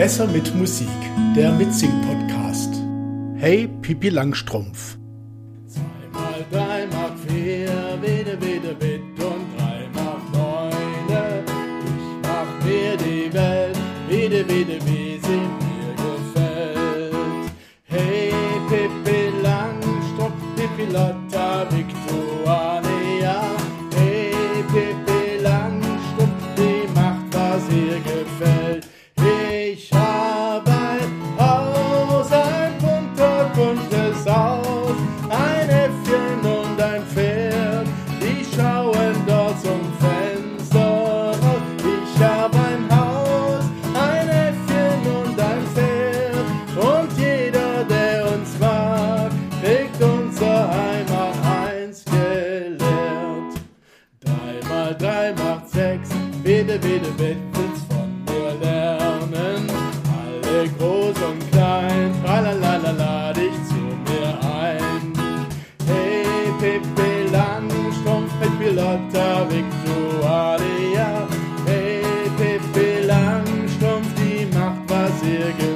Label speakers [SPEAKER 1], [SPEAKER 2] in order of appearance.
[SPEAKER 1] Besser mit Musik, der Mitsing-Podcast. Hey, Pipi Langstrumpf.
[SPEAKER 2] Zweimal drei macht vier, wieder, wieder, bitte und drei macht neune. Ich mach mir die Welt, wieder, wieder, wie zum Fenster raus. Ich hab ein Haus, ein Äffchen und ein Pferd. Und jeder, der uns mag, kriegt unser einmal eins gelehrt. Dreimal drei macht sechs. Bitte, bitte, bitte lernen. Alle groß und klein, tralalala, dich zu mir ein. Hey, Pippin. Pepe Lotta Victoria. Hey, Pepe Langstrumpf, die macht, was ihr gefällt.